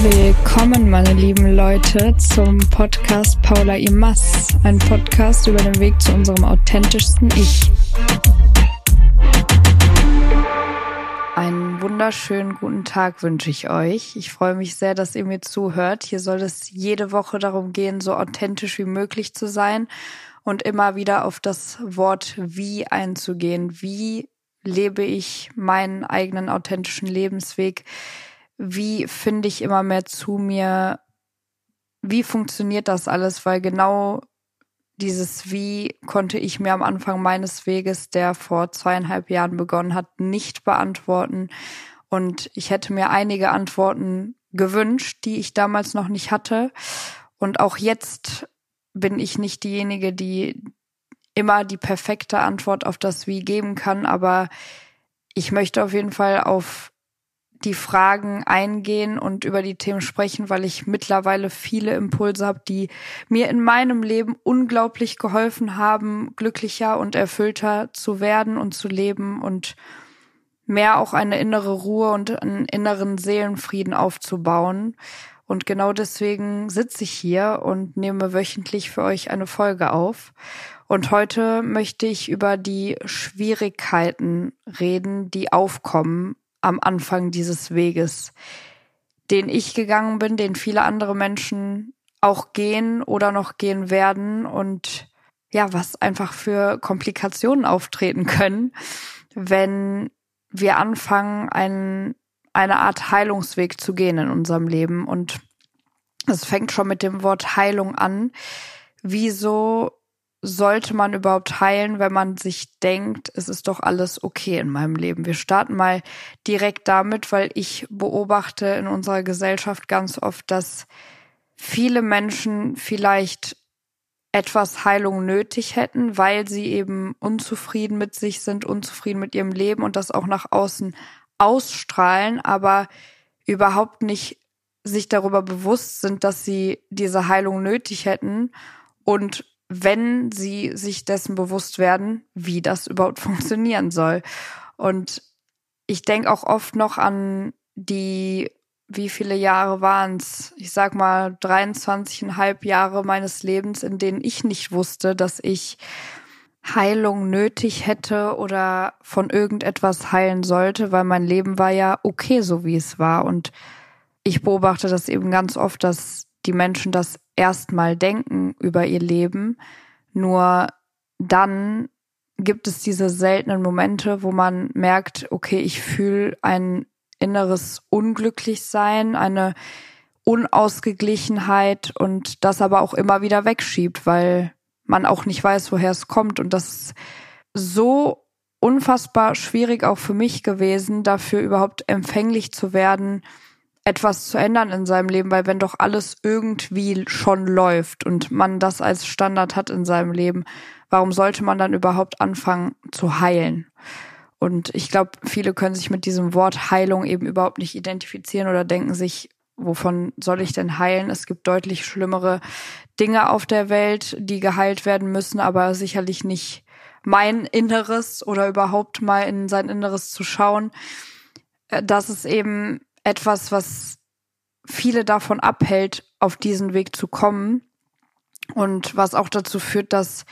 Willkommen, meine lieben Leute, zum Podcast Paula Imas, ein Podcast über den Weg zu unserem authentischsten Ich. Einen wunderschönen guten Tag wünsche ich euch. Ich freue mich sehr, dass ihr mir zuhört. Hier soll es jede Woche darum gehen, so authentisch wie möglich zu sein und immer wieder auf das Wort wie einzugehen. Wie lebe ich meinen eigenen authentischen Lebensweg? Wie finde ich immer mehr zu mir? Wie funktioniert das alles? Weil genau dieses Wie konnte ich mir am Anfang meines Weges, der vor zweieinhalb Jahren begonnen hat, nicht beantworten. Und ich hätte mir einige Antworten gewünscht, die ich damals noch nicht hatte. Und auch jetzt bin ich nicht diejenige, die immer die perfekte Antwort auf das Wie geben kann, aber ich möchte auf jeden Fall auf die Fragen eingehen und über die Themen sprechen, weil ich mittlerweile viele Impulse habe, die mir in meinem Leben unglaublich geholfen haben, glücklicher und erfüllter zu werden und zu leben und mehr auch eine innere Ruhe und einen inneren Seelenfrieden aufzubauen. Und genau deswegen sitze ich hier und nehme wöchentlich für euch eine Folge auf. Und heute möchte ich über die Schwierigkeiten reden, die aufkommen am Anfang dieses Weges, den ich gegangen bin, den viele andere Menschen auch gehen oder noch gehen werden und ja, was einfach für Komplikationen auftreten können, wenn wir anfangen, einen, eine Art Heilungsweg zu gehen in unserem Leben. Und es fängt schon mit dem Wort Heilung an. Wieso sollte man überhaupt heilen, wenn man sich denkt, es ist doch alles okay in meinem Leben? Wir starten mal direkt damit, weil ich beobachte in unserer Gesellschaft ganz oft, dass viele Menschen vielleicht etwas Heilung nötig hätten, weil sie eben unzufrieden mit sich sind, unzufrieden mit ihrem Leben und das auch nach außen ausstrahlen, aber überhaupt nicht sich darüber bewusst sind, dass sie diese Heilung nötig hätten und wenn sie sich dessen bewusst werden, wie das überhaupt funktionieren soll. Und ich denke auch oft noch an die, wie viele Jahre waren es? Ich sag mal 23,5 Jahre meines Lebens, in denen ich nicht wusste, dass ich Heilung nötig hätte oder von irgendetwas heilen sollte, weil mein Leben war ja okay, so wie es war. Und ich beobachte das eben ganz oft, dass die Menschen das erstmal denken über ihr Leben. Nur dann gibt es diese seltenen Momente, wo man merkt, okay, ich fühle ein inneres Unglücklichsein, eine Unausgeglichenheit und das aber auch immer wieder wegschiebt, weil man auch nicht weiß, woher es kommt. Und das ist so unfassbar schwierig auch für mich gewesen, dafür überhaupt empfänglich zu werden, etwas zu ändern in seinem Leben, weil wenn doch alles irgendwie schon läuft und man das als Standard hat in seinem Leben, warum sollte man dann überhaupt anfangen zu heilen? Und ich glaube, viele können sich mit diesem Wort Heilung eben überhaupt nicht identifizieren oder denken sich, wovon soll ich denn heilen? Es gibt deutlich schlimmere Dinge auf der Welt, die geheilt werden müssen, aber sicherlich nicht mein Inneres oder überhaupt mal in sein Inneres zu schauen. Äh, das ist eben etwas, was viele davon abhält, auf diesen Weg zu kommen. Und was auch dazu führt, dass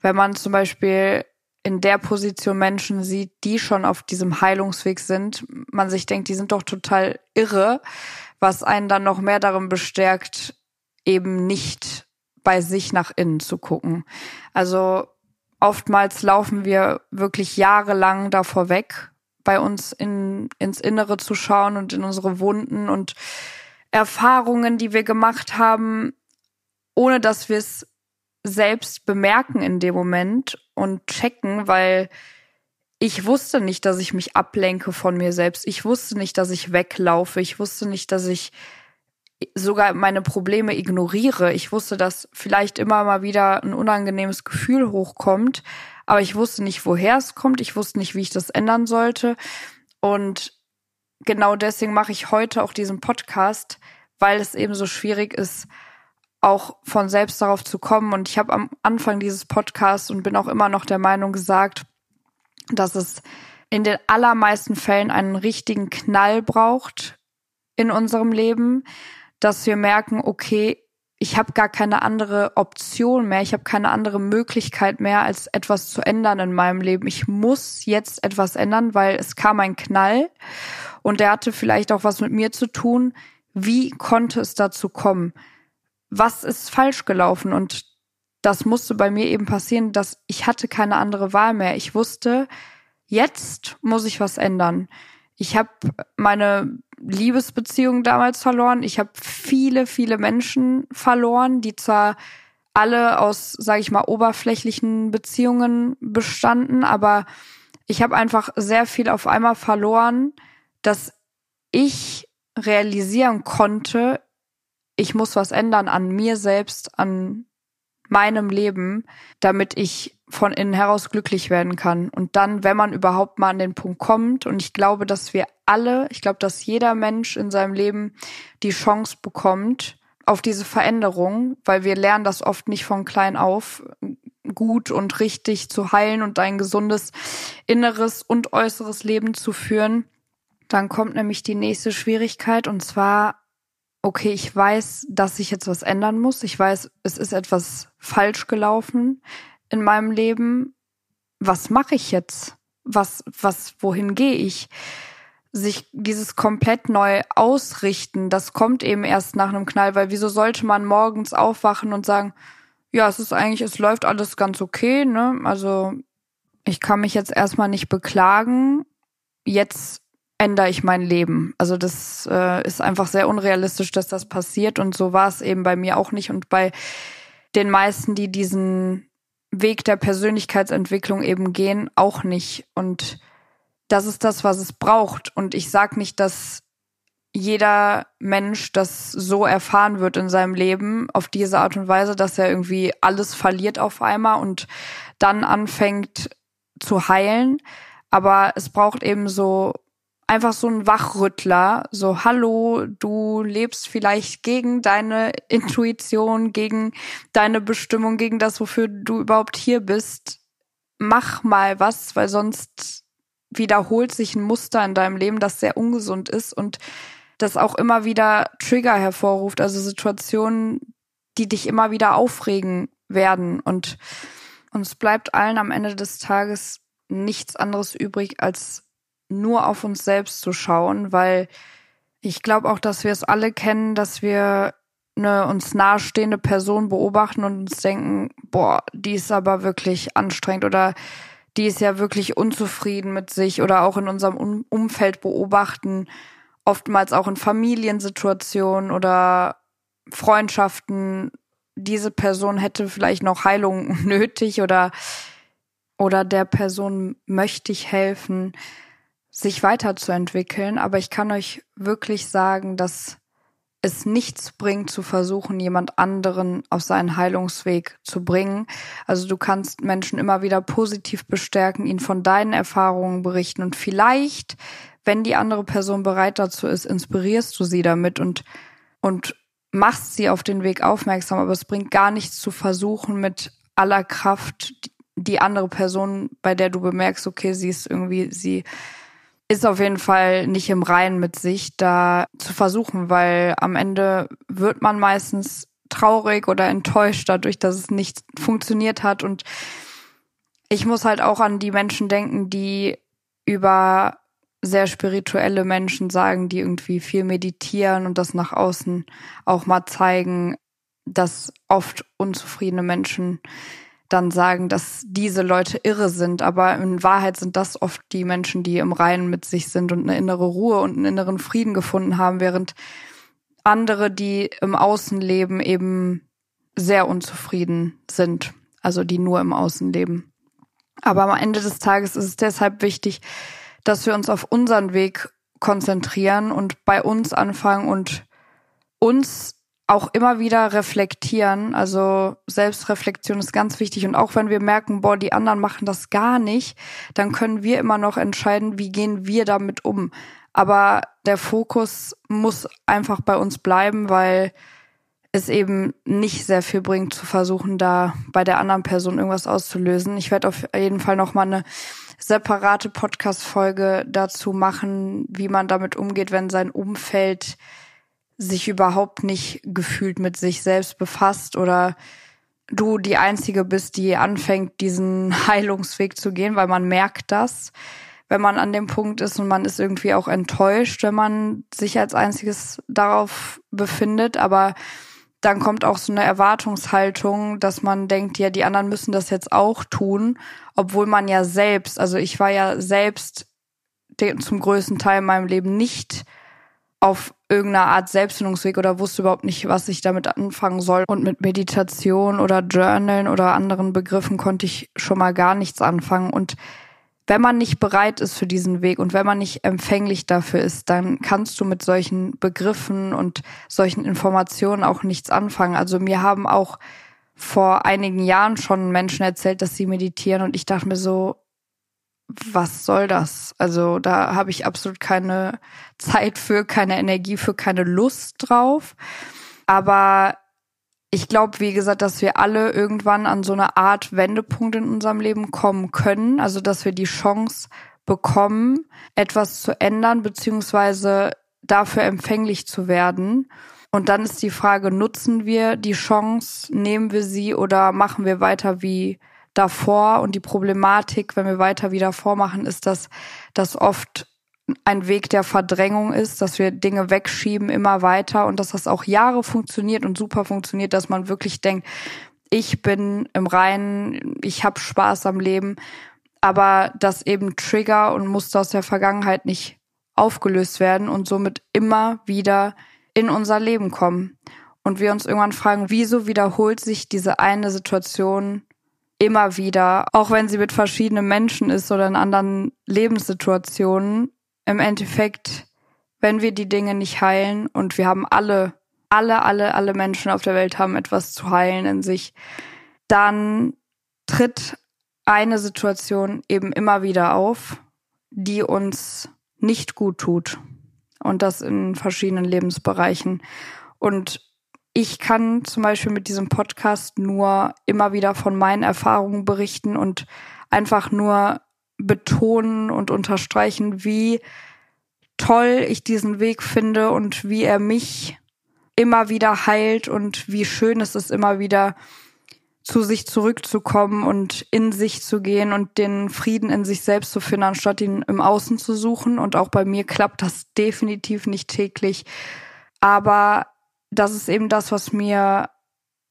wenn man zum Beispiel in der Position Menschen sieht, die schon auf diesem Heilungsweg sind, man sich denkt, die sind doch total irre, was einen dann noch mehr darin bestärkt, eben nicht bei sich nach innen zu gucken. Also oftmals laufen wir wirklich jahrelang davor weg, bei uns in, ins Innere zu schauen und in unsere Wunden und Erfahrungen, die wir gemacht haben, ohne dass wir es selbst bemerken in dem Moment und checken, weil ich wusste nicht, dass ich mich ablenke von mir selbst. Ich wusste nicht, dass ich weglaufe. Ich wusste nicht, dass ich sogar meine Probleme ignoriere. Ich wusste, dass vielleicht immer mal wieder ein unangenehmes Gefühl hochkommt, aber ich wusste nicht, woher es kommt. Ich wusste nicht, wie ich das ändern sollte. Und genau deswegen mache ich heute auch diesen Podcast, weil es eben so schwierig ist, auch von selbst darauf zu kommen. Und ich habe am Anfang dieses Podcasts und bin auch immer noch der Meinung gesagt, dass es in den allermeisten Fällen einen richtigen Knall braucht in unserem Leben, dass wir merken, okay, ich habe gar keine andere Option mehr, ich habe keine andere Möglichkeit mehr, als etwas zu ändern in meinem Leben. Ich muss jetzt etwas ändern, weil es kam ein Knall und der hatte vielleicht auch was mit mir zu tun. Wie konnte es dazu kommen? Was ist falsch gelaufen? Und das musste bei mir eben passieren, dass ich hatte keine andere Wahl mehr. Ich wusste, jetzt muss ich was ändern. Ich habe meine Liebesbeziehung damals verloren. Ich habe viele, viele Menschen verloren, die zwar alle aus, sage ich mal, oberflächlichen Beziehungen bestanden, aber ich habe einfach sehr viel auf einmal verloren, dass ich realisieren konnte, ich muss was ändern an mir selbst, an meinem Leben, damit ich von innen heraus glücklich werden kann. Und dann, wenn man überhaupt mal an den Punkt kommt, und ich glaube, dass wir alle, ich glaube, dass jeder Mensch in seinem Leben die Chance bekommt auf diese Veränderung, weil wir lernen das oft nicht von klein auf, gut und richtig zu heilen und ein gesundes inneres und äußeres Leben zu führen. Dann kommt nämlich die nächste Schwierigkeit und zwar okay, ich weiß, dass ich jetzt was ändern muss. Ich weiß, es ist etwas falsch gelaufen in meinem Leben. Was mache ich jetzt? Was, was, wohin gehe ich? Sich dieses komplett neu ausrichten, das kommt eben erst nach einem Knall, weil wieso sollte man morgens aufwachen und sagen, ja, es ist eigentlich, es läuft alles ganz okay, ne? Also, ich kann mich jetzt erstmal nicht beklagen. Jetzt ändere ich mein Leben. Also das äh, ist einfach sehr unrealistisch, dass das passiert und so war es eben bei mir auch nicht und bei den meisten, die diesen Weg der Persönlichkeitsentwicklung eben gehen, auch nicht. Und das ist das, was es braucht. Und ich sage nicht, dass jeder Mensch das so erfahren wird in seinem Leben auf diese Art und Weise, dass er irgendwie alles verliert auf einmal und dann anfängt zu heilen. Aber es braucht eben so einfach so ein Wachrüttler, so hallo, du lebst vielleicht gegen deine Intuition, gegen deine Bestimmung, gegen das, wofür du überhaupt hier bist. Mach mal was, weil sonst wiederholt sich ein Muster in deinem Leben, das sehr ungesund ist und das auch immer wieder Trigger hervorruft, also Situationen, die dich immer wieder aufregen werden und uns bleibt allen am Ende des Tages nichts anderes übrig, als nur auf uns selbst zu schauen, weil ich glaube auch, dass wir es alle kennen, dass wir eine uns nahestehende Person beobachten und uns denken, boah, die ist aber wirklich anstrengend oder die ist ja wirklich unzufrieden mit sich oder auch in unserem Umfeld beobachten, oftmals auch in Familiensituationen oder Freundschaften, diese Person hätte vielleicht noch Heilung nötig oder oder der Person möchte ich helfen sich weiterzuentwickeln. Aber ich kann euch wirklich sagen, dass es nichts bringt, zu versuchen, jemand anderen auf seinen Heilungsweg zu bringen. Also du kannst Menschen immer wieder positiv bestärken, ihnen von deinen Erfahrungen berichten und vielleicht, wenn die andere Person bereit dazu ist, inspirierst du sie damit und, und machst sie auf den Weg aufmerksam. Aber es bringt gar nichts zu versuchen, mit aller Kraft die andere Person, bei der du bemerkst, okay, sie ist irgendwie, sie ist auf jeden Fall nicht im Reinen mit sich, da zu versuchen, weil am Ende wird man meistens traurig oder enttäuscht dadurch, dass es nicht funktioniert hat. Und ich muss halt auch an die Menschen denken, die über sehr spirituelle Menschen sagen, die irgendwie viel meditieren und das nach außen auch mal zeigen, dass oft unzufriedene Menschen dann sagen, dass diese Leute irre sind, aber in Wahrheit sind das oft die Menschen, die im Reinen mit sich sind und eine innere Ruhe und einen inneren Frieden gefunden haben, während andere, die im Außen leben, eben sehr unzufrieden sind, also die nur im Außen leben. Aber am Ende des Tages ist es deshalb wichtig, dass wir uns auf unseren Weg konzentrieren und bei uns anfangen und uns auch immer wieder reflektieren. Also Selbstreflexion ist ganz wichtig. Und auch wenn wir merken, boah, die anderen machen das gar nicht, dann können wir immer noch entscheiden, wie gehen wir damit um. Aber der Fokus muss einfach bei uns bleiben, weil es eben nicht sehr viel bringt, zu versuchen, da bei der anderen Person irgendwas auszulösen. Ich werde auf jeden Fall noch mal eine separate Podcast-Folge dazu machen, wie man damit umgeht, wenn sein Umfeld sich überhaupt nicht gefühlt mit sich selbst befasst oder du die Einzige bist, die anfängt, diesen Heilungsweg zu gehen, weil man merkt das, wenn man an dem Punkt ist und man ist irgendwie auch enttäuscht, wenn man sich als einziges darauf befindet, aber dann kommt auch so eine Erwartungshaltung, dass man denkt, ja, die anderen müssen das jetzt auch tun, obwohl man ja selbst, also ich war ja selbst zum größten Teil in meinem Leben nicht auf irgendeiner Art Selbstfindungsweg oder wusste überhaupt nicht, was ich damit anfangen soll. Und mit Meditation oder Journalen oder anderen Begriffen konnte ich schon mal gar nichts anfangen. Und wenn man nicht bereit ist für diesen Weg und wenn man nicht empfänglich dafür ist, dann kannst du mit solchen Begriffen und solchen Informationen auch nichts anfangen. Also mir haben auch vor einigen Jahren schon Menschen erzählt, dass sie meditieren und ich dachte mir so, was soll das? Also da habe ich absolut keine Zeit für, keine Energie für, keine Lust drauf. Aber ich glaube, wie gesagt, dass wir alle irgendwann an so eine Art Wendepunkt in unserem Leben kommen können. Also, dass wir die Chance bekommen, etwas zu ändern, beziehungsweise dafür empfänglich zu werden. Und dann ist die Frage, nutzen wir die Chance, nehmen wir sie oder machen wir weiter wie davor? Und die Problematik, wenn wir weiter wie davor machen, ist, dass das oft ein Weg der Verdrängung ist, dass wir Dinge wegschieben immer weiter und dass das auch Jahre funktioniert und super funktioniert, dass man wirklich denkt, ich bin im Reinen, ich habe Spaß am Leben, aber dass eben Trigger und Muster aus der Vergangenheit nicht aufgelöst werden und somit immer wieder in unser Leben kommen. Und wir uns irgendwann fragen, wieso wiederholt sich diese eine Situation immer wieder, auch wenn sie mit verschiedenen Menschen ist oder in anderen Lebenssituationen, im Endeffekt, wenn wir die Dinge nicht heilen und wir haben alle, alle, alle, alle Menschen auf der Welt haben etwas zu heilen in sich, dann tritt eine Situation eben immer wieder auf, die uns nicht gut tut. Und das in verschiedenen Lebensbereichen. Und ich kann zum Beispiel mit diesem Podcast nur immer wieder von meinen Erfahrungen berichten und einfach nur betonen und unterstreichen, wie toll ich diesen Weg finde und wie er mich immer wieder heilt und wie schön es ist, immer wieder zu sich zurückzukommen und in sich zu gehen und den Frieden in sich selbst zu finden, anstatt ihn im Außen zu suchen. Und auch bei mir klappt das definitiv nicht täglich. Aber das ist eben das, was mir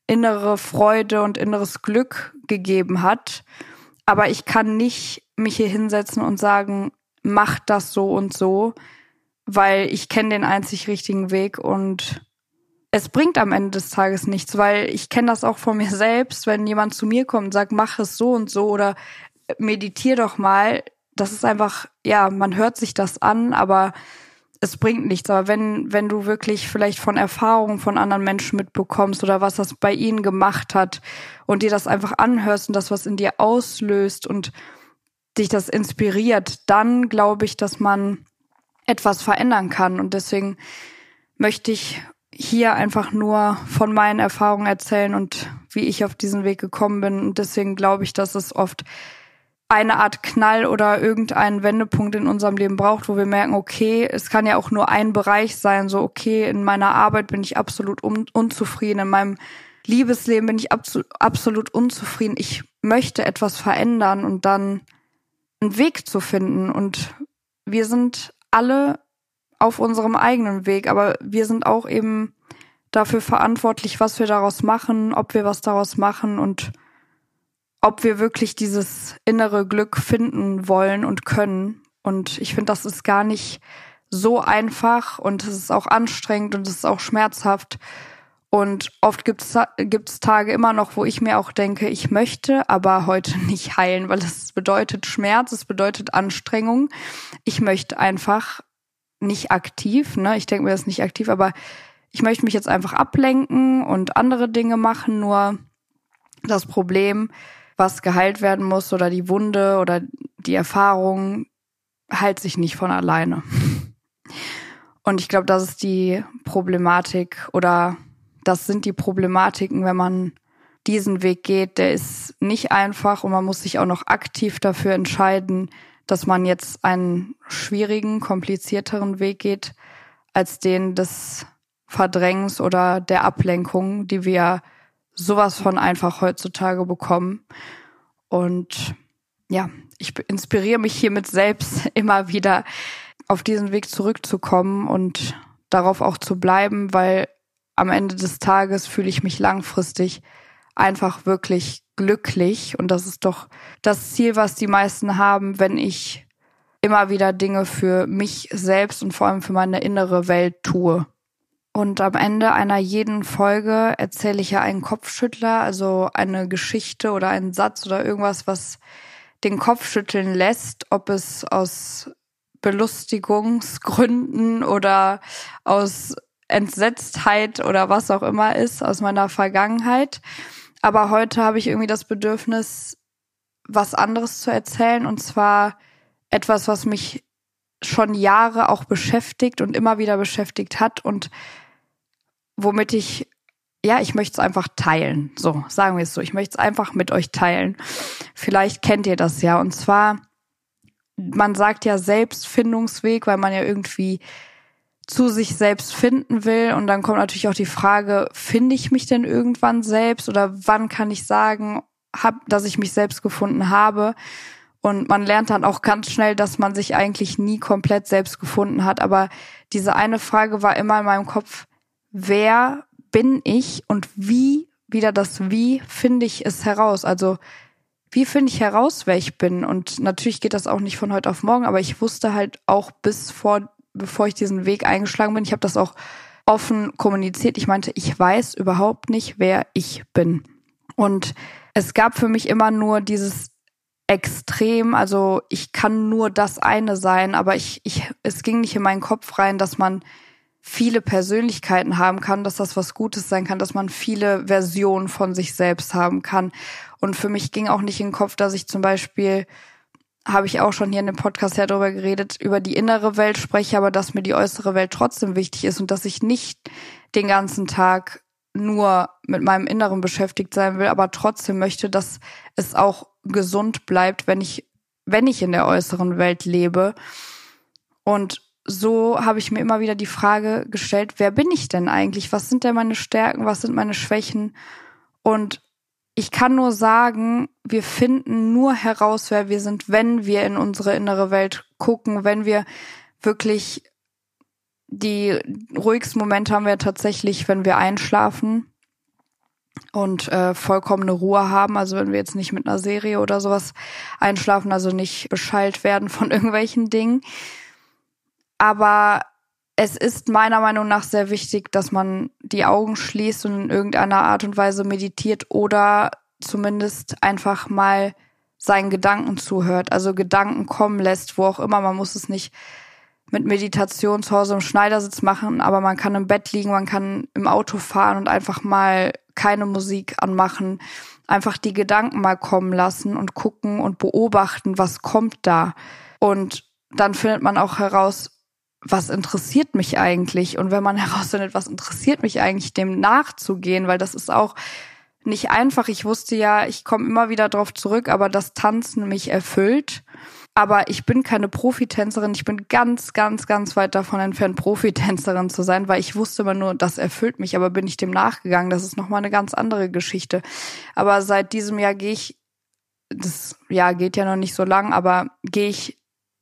innere Freude und inneres Glück gegeben hat. Aber ich kann nicht mich hier hinsetzen und sagen, mach das so und so, weil ich kenne den einzig richtigen Weg und es bringt am Ende des Tages nichts, weil ich kenne das auch von mir selbst, wenn jemand zu mir kommt und sagt, mach es so und so oder meditier doch mal. Das ist einfach, ja, man hört sich das an, aber es bringt nichts. Aber wenn, wenn du wirklich vielleicht von Erfahrungen von anderen Menschen mitbekommst oder was das bei ihnen gemacht hat und dir das einfach anhörst und das was in dir auslöst und dich das inspiriert, dann glaube ich, dass man etwas verändern kann. Und deswegen möchte ich hier einfach nur von meinen Erfahrungen erzählen und wie ich auf diesen Weg gekommen bin. Und deswegen glaube ich, dass es oft eine Art Knall oder irgendeinen Wendepunkt in unserem Leben braucht, wo wir merken, okay, es kann ja auch nur ein Bereich sein, so okay, in meiner Arbeit bin ich absolut un unzufrieden, in meinem Liebesleben bin ich absolut, absolut unzufrieden. Ich möchte etwas verändern und dann einen Weg zu finden. Und wir sind alle auf unserem eigenen Weg, aber wir sind auch eben dafür verantwortlich, was wir daraus machen, ob wir was daraus machen und ob wir wirklich dieses innere Glück finden wollen und können. Und ich finde, das ist gar nicht so einfach und es ist auch anstrengend und es ist auch schmerzhaft. Und oft gibt es Tage immer noch, wo ich mir auch denke, ich möchte aber heute nicht heilen, weil es bedeutet Schmerz, es bedeutet Anstrengung. Ich möchte einfach nicht aktiv, ne? Ich denke mir das nicht aktiv, aber ich möchte mich jetzt einfach ablenken und andere Dinge machen. Nur das Problem, was geheilt werden muss oder die Wunde oder die Erfahrung, heilt sich nicht von alleine. Und ich glaube, das ist die Problematik oder das sind die Problematiken, wenn man diesen Weg geht. Der ist nicht einfach und man muss sich auch noch aktiv dafür entscheiden, dass man jetzt einen schwierigen, komplizierteren Weg geht, als den des Verdrängens oder der Ablenkung, die wir sowas von einfach heutzutage bekommen. Und ja, ich inspiriere mich hiermit selbst immer wieder auf diesen Weg zurückzukommen und darauf auch zu bleiben, weil am Ende des Tages fühle ich mich langfristig einfach wirklich glücklich. Und das ist doch das Ziel, was die meisten haben, wenn ich immer wieder Dinge für mich selbst und vor allem für meine innere Welt tue. Und am Ende einer jeden Folge erzähle ich ja einen Kopfschüttler, also eine Geschichte oder einen Satz oder irgendwas, was den Kopf schütteln lässt, ob es aus Belustigungsgründen oder aus Entsetztheit oder was auch immer ist, aus meiner Vergangenheit. Aber heute habe ich irgendwie das Bedürfnis, was anderes zu erzählen und zwar etwas, was mich schon Jahre auch beschäftigt und immer wieder beschäftigt hat und womit ich, ja, ich möchte es einfach teilen. So, sagen wir es so. Ich möchte es einfach mit euch teilen. Vielleicht kennt ihr das ja. Und zwar, man sagt ja Selbstfindungsweg, weil man ja irgendwie zu sich selbst finden will. Und dann kommt natürlich auch die Frage, finde ich mich denn irgendwann selbst oder wann kann ich sagen, hab, dass ich mich selbst gefunden habe? Und man lernt dann auch ganz schnell, dass man sich eigentlich nie komplett selbst gefunden hat. Aber diese eine Frage war immer in meinem Kopf, wer bin ich und wie, wieder das Wie finde ich es heraus? Also, wie finde ich heraus, wer ich bin? Und natürlich geht das auch nicht von heute auf morgen, aber ich wusste halt auch bis vor, bevor ich diesen Weg eingeschlagen bin, ich habe das auch offen kommuniziert. Ich meinte, ich weiß überhaupt nicht, wer ich bin. Und es gab für mich immer nur dieses extrem, also ich kann nur das eine sein, aber ich, ich, es ging nicht in meinen Kopf rein, dass man viele Persönlichkeiten haben kann, dass das was Gutes sein kann, dass man viele Versionen von sich selbst haben kann. Und für mich ging auch nicht in den Kopf, dass ich zum Beispiel, habe ich auch schon hier in dem Podcast ja darüber geredet, über die innere Welt spreche, aber dass mir die äußere Welt trotzdem wichtig ist und dass ich nicht den ganzen Tag nur mit meinem Inneren beschäftigt sein will, aber trotzdem möchte, dass es auch gesund bleibt, wenn ich, wenn ich in der äußeren Welt lebe. Und so habe ich mir immer wieder die Frage gestellt, wer bin ich denn eigentlich? Was sind denn meine Stärken? Was sind meine Schwächen? Und ich kann nur sagen, wir finden nur heraus, wer wir sind, wenn wir in unsere innere Welt gucken, wenn wir wirklich die ruhigsten Momente haben wir tatsächlich, wenn wir einschlafen und äh, vollkommene Ruhe haben. Also wenn wir jetzt nicht mit einer Serie oder sowas einschlafen, also nicht beschallt werden von irgendwelchen Dingen. Aber es ist meiner Meinung nach sehr wichtig, dass man die Augen schließt und in irgendeiner Art und Weise meditiert oder zumindest einfach mal seinen Gedanken zuhört, also Gedanken kommen lässt, wo auch immer. Man muss es nicht mit Meditation zu Hause im Schneidersitz machen, aber man kann im Bett liegen, man kann im Auto fahren und einfach mal keine Musik anmachen, einfach die Gedanken mal kommen lassen und gucken und beobachten, was kommt da. Und dann findet man auch heraus, was interessiert mich eigentlich? Und wenn man herausfindet, was interessiert mich eigentlich, dem nachzugehen, weil das ist auch nicht einfach. Ich wusste ja, ich komme immer wieder drauf zurück, aber das Tanzen mich erfüllt. Aber ich bin keine Profitänzerin. Ich bin ganz, ganz, ganz weit davon entfernt, Profitänzerin zu sein, weil ich wusste immer nur, das erfüllt mich. Aber bin ich dem nachgegangen? Das ist nochmal eine ganz andere Geschichte. Aber seit diesem Jahr gehe ich, das Jahr geht ja noch nicht so lang, aber gehe ich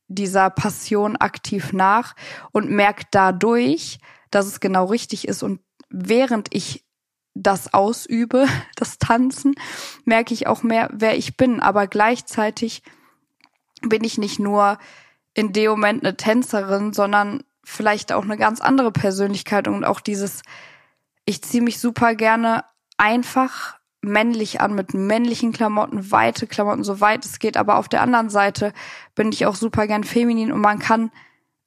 dieser Passion aktiv nach und merke dadurch, dass es genau richtig ist. Und während ich das ausübe, das Tanzen, merke ich auch mehr, wer ich bin. Aber gleichzeitig bin ich nicht nur in dem Moment eine Tänzerin, sondern vielleicht auch eine ganz andere Persönlichkeit und auch dieses, ich ziehe mich super gerne einfach männlich an mit männlichen Klamotten, weite Klamotten, so weit es geht. Aber auf der anderen Seite bin ich auch super gern feminin und man kann,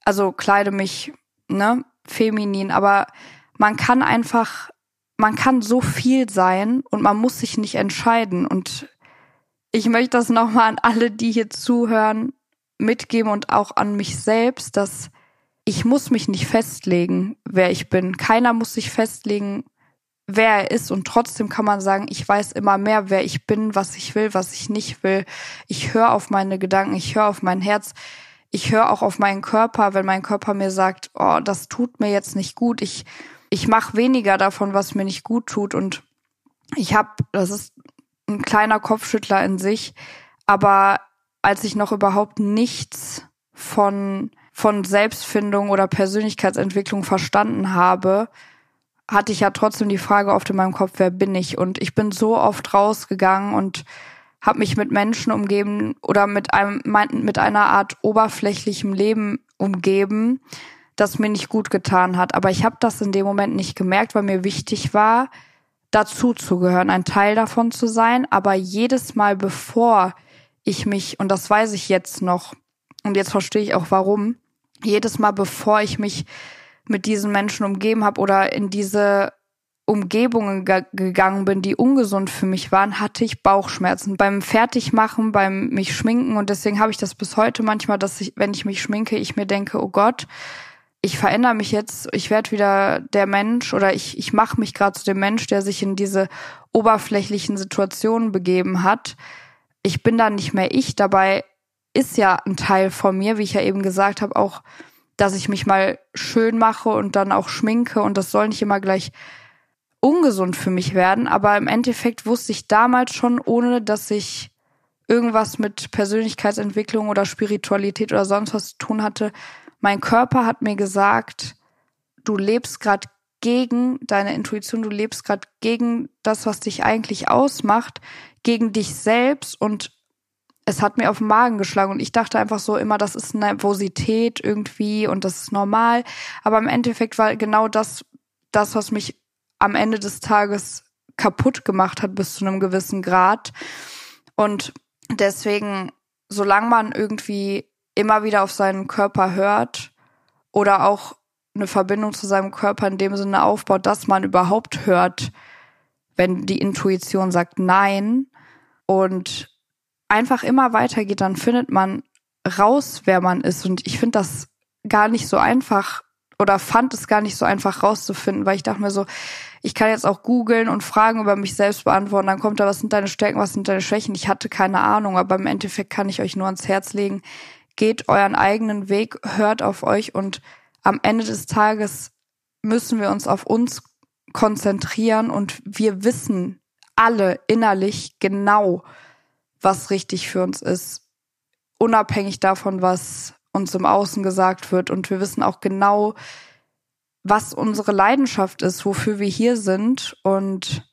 also kleide mich, ne, feminin, aber man kann einfach, man kann so viel sein und man muss sich nicht entscheiden und ich möchte das nochmal an alle, die hier zuhören, mitgeben und auch an mich selbst, dass ich muss mich nicht festlegen, wer ich bin. Keiner muss sich festlegen, wer er ist und trotzdem kann man sagen, ich weiß immer mehr, wer ich bin, was ich will, was ich nicht will. Ich höre auf meine Gedanken, ich höre auf mein Herz, ich höre auch auf meinen Körper, wenn mein Körper mir sagt, oh, das tut mir jetzt nicht gut. Ich ich mache weniger davon, was mir nicht gut tut und ich habe, das ist ein kleiner Kopfschüttler in sich, aber als ich noch überhaupt nichts von von Selbstfindung oder Persönlichkeitsentwicklung verstanden habe, hatte ich ja trotzdem die Frage oft in meinem Kopf, wer bin ich? Und ich bin so oft rausgegangen und habe mich mit Menschen umgeben oder mit einem mit einer Art oberflächlichem Leben umgeben, das mir nicht gut getan hat. Aber ich habe das in dem Moment nicht gemerkt, weil mir wichtig war, dazu zu gehören, ein Teil davon zu sein. Aber jedes Mal, bevor ich mich, und das weiß ich jetzt noch, und jetzt verstehe ich auch warum, jedes Mal, bevor ich mich mit diesen Menschen umgeben habe oder in diese Umgebungen gegangen bin, die ungesund für mich waren, hatte ich Bauchschmerzen beim Fertigmachen, beim mich schminken und deswegen habe ich das bis heute manchmal, dass ich, wenn ich mich schminke, ich mir denke, oh Gott, ich verändere mich jetzt, ich werde wieder der Mensch oder ich, ich mache mich gerade zu dem Mensch, der sich in diese oberflächlichen Situationen begeben hat. Ich bin da nicht mehr ich. Dabei ist ja ein Teil von mir, wie ich ja eben gesagt habe, auch dass ich mich mal schön mache und dann auch schminke und das soll nicht immer gleich ungesund für mich werden, aber im Endeffekt wusste ich damals schon, ohne dass ich irgendwas mit Persönlichkeitsentwicklung oder Spiritualität oder sonst was zu tun hatte, mein Körper hat mir gesagt, du lebst gerade gegen deine Intuition, du lebst gerade gegen das, was dich eigentlich ausmacht, gegen dich selbst und es hat mir auf den Magen geschlagen und ich dachte einfach so immer, das ist Nervosität irgendwie und das ist normal. Aber im Endeffekt war genau das, das, was mich am Ende des Tages kaputt gemacht hat bis zu einem gewissen Grad. Und deswegen, solange man irgendwie immer wieder auf seinen Körper hört oder auch eine Verbindung zu seinem Körper in dem Sinne aufbaut, dass man überhaupt hört, wenn die Intuition sagt Nein und einfach immer weitergeht, dann findet man raus, wer man ist. Und ich finde das gar nicht so einfach oder fand es gar nicht so einfach rauszufinden, weil ich dachte mir so, ich kann jetzt auch googeln und Fragen über mich selbst beantworten, dann kommt da, was sind deine Stärken, was sind deine Schwächen. Ich hatte keine Ahnung, aber im Endeffekt kann ich euch nur ans Herz legen, geht euren eigenen Weg, hört auf euch und am Ende des Tages müssen wir uns auf uns konzentrieren und wir wissen alle innerlich genau, was richtig für uns ist, unabhängig davon, was uns im Außen gesagt wird. Und wir wissen auch genau, was unsere Leidenschaft ist, wofür wir hier sind. Und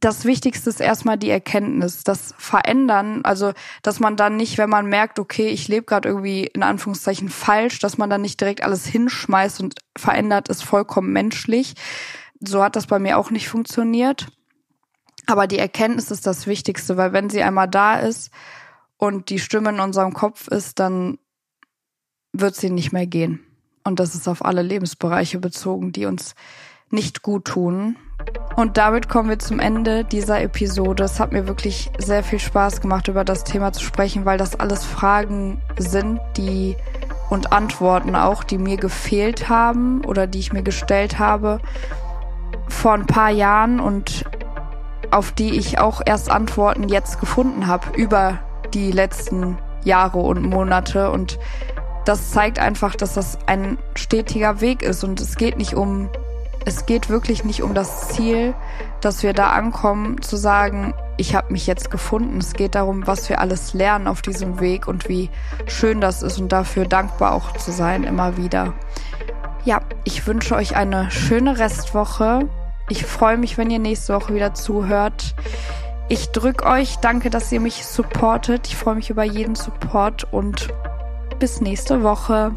das Wichtigste ist erstmal die Erkenntnis, das Verändern, also dass man dann nicht, wenn man merkt, okay, ich lebe gerade irgendwie in Anführungszeichen falsch, dass man dann nicht direkt alles hinschmeißt und verändert, ist vollkommen menschlich. So hat das bei mir auch nicht funktioniert. Aber die Erkenntnis ist das Wichtigste, weil wenn sie einmal da ist und die Stimme in unserem Kopf ist, dann wird sie nicht mehr gehen. Und das ist auf alle Lebensbereiche bezogen, die uns nicht gut tun. Und damit kommen wir zum Ende dieser Episode. Es hat mir wirklich sehr viel Spaß gemacht, über das Thema zu sprechen, weil das alles Fragen sind, die und Antworten auch, die mir gefehlt haben oder die ich mir gestellt habe vor ein paar Jahren und auf die ich auch erst Antworten jetzt gefunden habe über die letzten Jahre und Monate. Und das zeigt einfach, dass das ein stetiger Weg ist. Und es geht nicht um, es geht wirklich nicht um das Ziel, dass wir da ankommen, zu sagen, ich habe mich jetzt gefunden. Es geht darum, was wir alles lernen auf diesem Weg und wie schön das ist und dafür dankbar auch zu sein immer wieder. Ja, ich wünsche euch eine schöne Restwoche. Ich freue mich, wenn ihr nächste Woche wieder zuhört. Ich drück euch, danke, dass ihr mich supportet. Ich freue mich über jeden Support und bis nächste Woche.